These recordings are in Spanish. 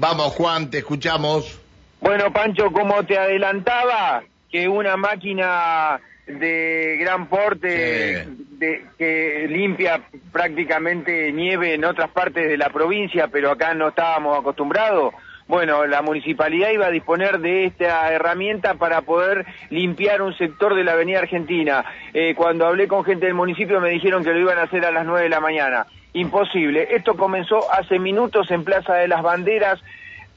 Vamos, Juan, te escuchamos. Bueno, Pancho, como te adelantaba, que una máquina de gran porte Sí. de, que limpia prácticamente nieve en otras partes de la provincia, pero acá no estábamos acostumbrados. Bueno, la municipalidad iba a disponer de esta herramienta para poder limpiar un sector de la Avenida Argentina. Eh, cuando hablé con gente del municipio me dijeron que lo iban a hacer a las 9 de la mañana. Imposible. Esto comenzó hace minutos en Plaza de las Banderas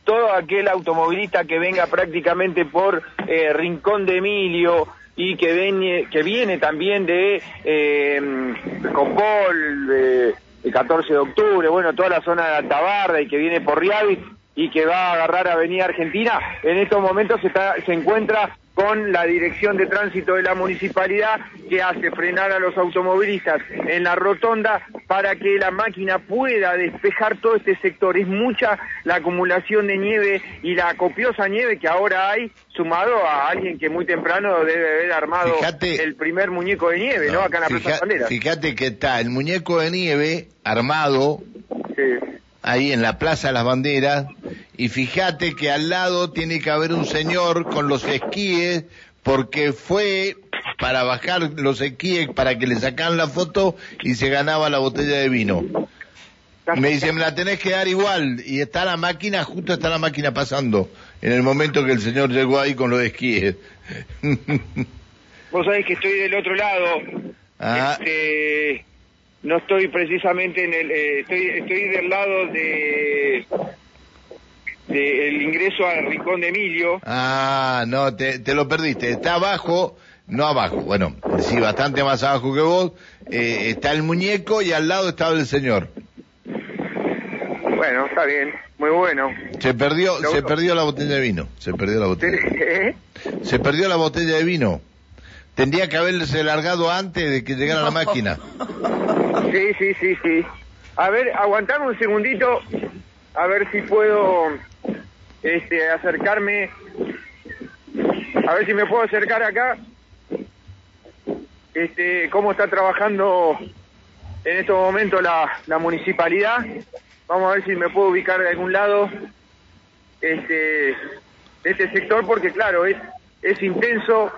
todo aquel automovilista que venga prácticamente por eh, Rincón de Emilio y que, viene que viene también de eh, Copol, de, de 14 de octubre, bueno, toda la zona de Altabarda y que viene por Riavi y que va a agarrar Avenida Argentina, en estos momentos se, está, se encuentra con la dirección de tránsito de la municipalidad que hace frenar a los automovilistas en la rotonda para que la máquina pueda despejar todo este sector. Es mucha la acumulación de nieve y la copiosa nieve que ahora hay, sumado a alguien que muy temprano debe haber armado Fíjate- el primer muñeco de nieve, ¿no? Acá en la Plaza Banderas. fíjate que está el muñeco de nieve armado Sí. Ahí en la Plaza de las Banderas y fíjate que al lado tiene que haber un señor con los esquíes porque fue para bajar los esquíes para que le sacan la foto y se ganaba la botella de vino. Me dice, me la tenés que dar igual. Y está la máquina, justo está la máquina pasando. En el momento que el señor llegó ahí con los esquíes. Vos sabés que estoy del otro lado. Ah. Este, no estoy precisamente en el. eh, estoy, estoy del lado de. del ingreso al Rincón de Emilio. Ah, no, te, te lo perdiste. Está abajo, no abajo, bueno, sí, bastante más abajo que vos. eh, está el muñeco y al lado estaba el señor. Bueno, está bien, muy bueno. Se perdió, Lo se perdió la botella de vino. Se perdió la botella. ¿Eh? Se perdió la botella de vino. Tendría que haberse largado antes de que llegara la máquina. Sí, sí, sí, sí. A ver, aguantame un segundito, a ver si puedo este, acercarme, a ver si me puedo acercar acá. Este, cómo está trabajando en estos momentos la, la municipalidad. Vamos a ver si me puedo ubicar de algún lado este, de este sector, porque claro, es, es intenso,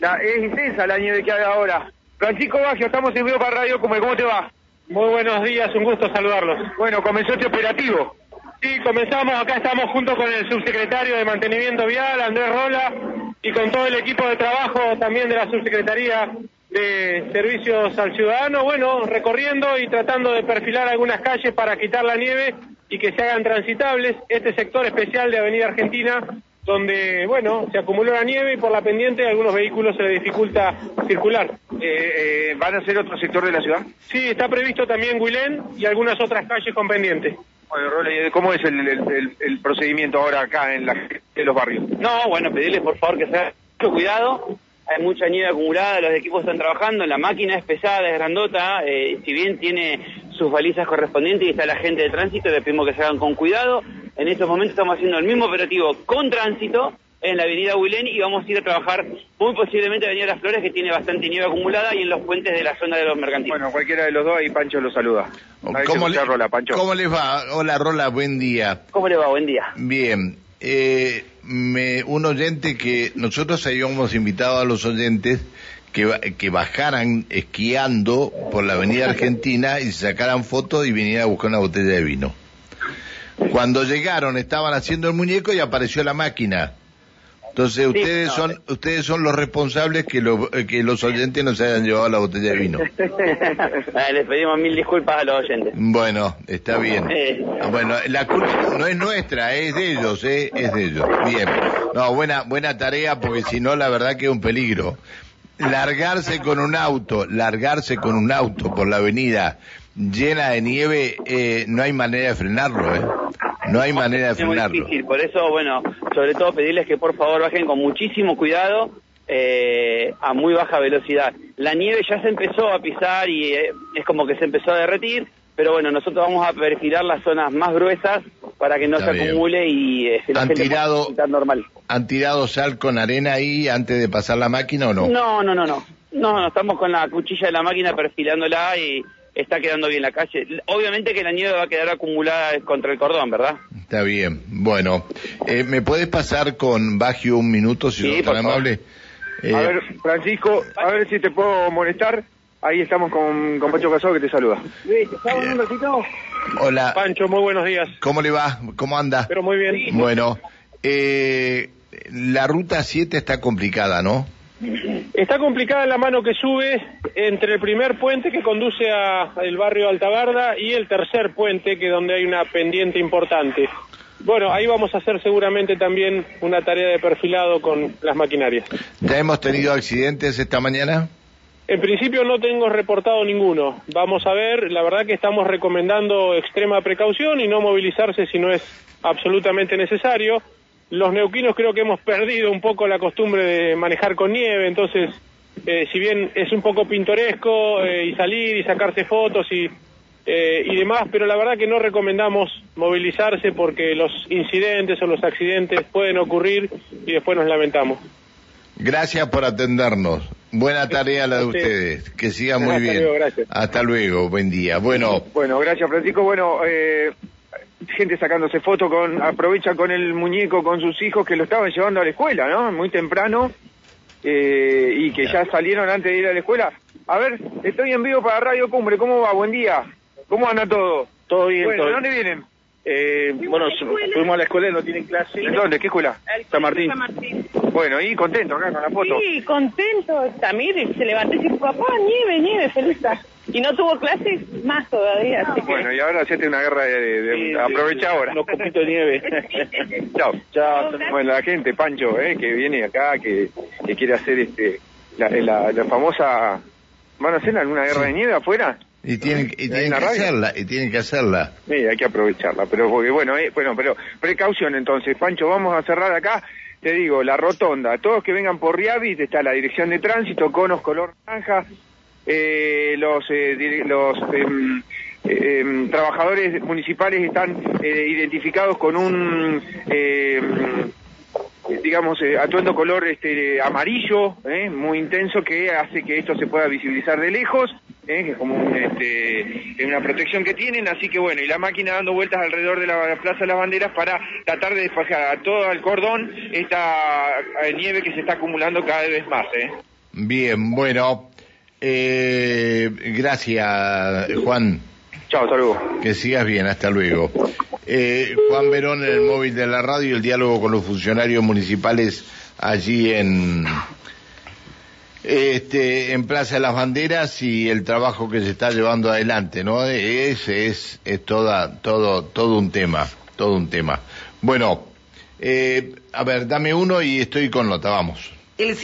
la, es intensa la nieve que hay ahora. Francisco Baggio, estamos en vivo para Radio Como, ¿cómo te va? Muy buenos días, un gusto saludarlos. Bueno, comenzó este operativo. Sí, comenzamos, acá estamos junto con el subsecretario de Mantenimiento Vial, Andrés Rola, y con todo el equipo de trabajo también de la subsecretaría de Servicios al Ciudadano, bueno, recorriendo y tratando de perfilar algunas calles para quitar la nieve y que se hagan transitables. Este sector especial de Avenida Argentina, donde, bueno, se acumuló la nieve y por la pendiente a algunos vehículos se les dificulta circular. Eh, eh, ¿Van a ser otro sector de la ciudad? Sí, está previsto también Huilén y algunas otras calles con pendiente. Bueno, Role, ¿cómo es el, el- el- el procedimiento ahora acá en, la, en los barrios? No, bueno, pedirles por favor que se haga mucho cuidado. Hay mucha nieve acumulada, los equipos están trabajando, la máquina es pesada, es grandota, eh, si bien tiene sus balizas correspondientes y está la gente de tránsito, les pedimos que se hagan con cuidado. En estos momentos estamos haciendo el mismo operativo con tránsito en la avenida Huilén y vamos a ir a trabajar muy posiblemente en la avenida Las Flores que tiene bastante nieve acumulada y en los puentes de la zona de los mercantiles. Bueno, cualquiera de los dos ahí Pancho lo saluda. A ¿Cómo, le- Rola, Pancho. ¿Cómo les va? Hola, Rola, buen día. ¿Cómo le va? Buen día. Bien, eh, me, un oyente que nosotros habíamos invitado a los oyentes que, que bajaran esquiando por la avenida Argentina y se sacaran fotos y vinieran a buscar una botella de vino. Cuando llegaron estaban haciendo el muñeco y apareció la máquina. Entonces ustedes no, son ustedes son los responsables que, lo- eh, que los oyentes no se hayan llevado la botella de vino. Eh, les pedimos mil disculpas a los oyentes. Bueno, está bien. Eh. Bueno, la culpa no es nuestra, es de ellos, ¿eh? es de ellos. Bien. No, buena, buena tarea porque si no, la verdad que es un peligro. Largarse con un auto, largarse con un auto por la avenida llena de nieve, eh, no hay manera de frenarlo, ¿eh? No hay manera de Es muy frenarlo. difícil, por eso, bueno, sobre todo pedirles que por favor bajen con muchísimo cuidado eh, a muy baja velocidad. La nieve ya se empezó a pisar y eh, es como que se empezó a derretir, pero bueno, nosotros vamos a perfilar las zonas más gruesas para que no Está se bien. acumule y eh, la Han tirado- normal. ¿Han tirado sal con arena ahí antes de pasar la máquina o no? No, no, no, no. No, no, estamos con la cuchilla de la máquina perfilándola y está quedando bien la calle. Obviamente que la nieve va a quedar acumulada contra el cordón, ¿verdad? Está bien. Bueno, eh, ¿me puedes pasar con Bagio un minuto, si Sí, tan por favor. amable? Eh, A ver, Francisco, a ver si te puedo molestar. Ahí estamos con, con Pacho Casado que te saluda. ¿Estamos en un ratito? hola, Pancho, muy buenos días. ¿cómo le va? ¿Cómo anda? Pero muy bien. Bueno, eh, la ruta 7 está complicada, ¿no? Está complicada la mano que sube entre el primer puente que conduce a el barrio Altagarda y el tercer puente que donde hay una pendiente importante. Bueno, ahí vamos a hacer seguramente también una tarea de perfilado con las maquinarias. ¿Ya hemos tenido accidentes esta mañana? En principio no tengo reportado ninguno. Vamos a ver, la verdad que estamos recomendando extrema precaución y no movilizarse si no es absolutamente necesario. Los neuquinos creo que hemos perdido un poco la costumbre de manejar con nieve, entonces, eh, si bien es un poco pintoresco eh, y salir y sacarse fotos y, eh, y demás, pero la verdad que no recomendamos movilizarse porque los incidentes o los accidentes pueden ocurrir y después nos lamentamos. Gracias por atendernos. Buena tarea la de ustedes. Que siga muy Hasta bien. luego, gracias. Hasta luego. Buen día. Bueno, Bueno, gracias Francisco. Bueno, eh, gente sacándose fotos con, aprovecha con el muñeco con sus hijos que lo estaban llevando a la escuela, ¿no? Muy temprano eh, y que ya salieron antes de ir a la escuela. A ver, estoy en vivo para Radio Cumbre. ¿Cómo va? Buen día. ¿Cómo anda todo? Todo bien, Bueno, todo ¿de bien. dónde vienen? Eh, bueno, fuimos a la escuela y no tienen clase. ¿De dónde? ¿Qué escuela? San Martín. Bueno, y contento acá con la foto. Sí, contento. Tamir se levantó y dijo, papá, nieve, nieve, feliz. Y no tuvo clases, más todavía. Así que... Bueno, y ahora hacete una guerra de... de- de- Sí, aprovecha ahora. Unos copitos de nieve. Chao. Chao. Bueno, la gente, Pancho, eh, que viene acá, que, que quiere hacer este la, la, la famosa... ¿Van a hacer alguna guerra de nieve afuera? Y tienen, y ¿Hay tienen que radio? hacerla, y tienen que hacerla. Sí, hay que aprovecharla, pero porque bueno, eh, bueno, pero precaución entonces, Pancho, vamos a cerrar acá, te digo, la rotonda, todos que vengan por Riavit, está la dirección de tránsito, conos color naranja, eh, los eh, los em, em, trabajadores municipales están eh, identificados con un em, eh, digamos, eh, atuendo color este amarillo, eh, muy intenso, que hace que esto se pueda visibilizar de lejos, eh, que es como un, este, es una protección que tienen, así que bueno, y la máquina dando vueltas alrededor de la Plaza de las Banderas para tratar de despejar a todo el cordón esta eh, nieve que se está acumulando cada vez más. Eh. Bien, bueno. Eh, gracias, Juan. Chao, saludos. Que sigas bien, hasta luego. Eh, Juan Verón en el móvil de la radio, el diálogo con los funcionarios municipales allí en este en Plaza de las Banderas y el trabajo que se está llevando adelante, ¿no? Ese es, es toda, todo, todo un tema, todo un tema. Bueno, eh, a ver, dame uno y estoy con nota, vamos. El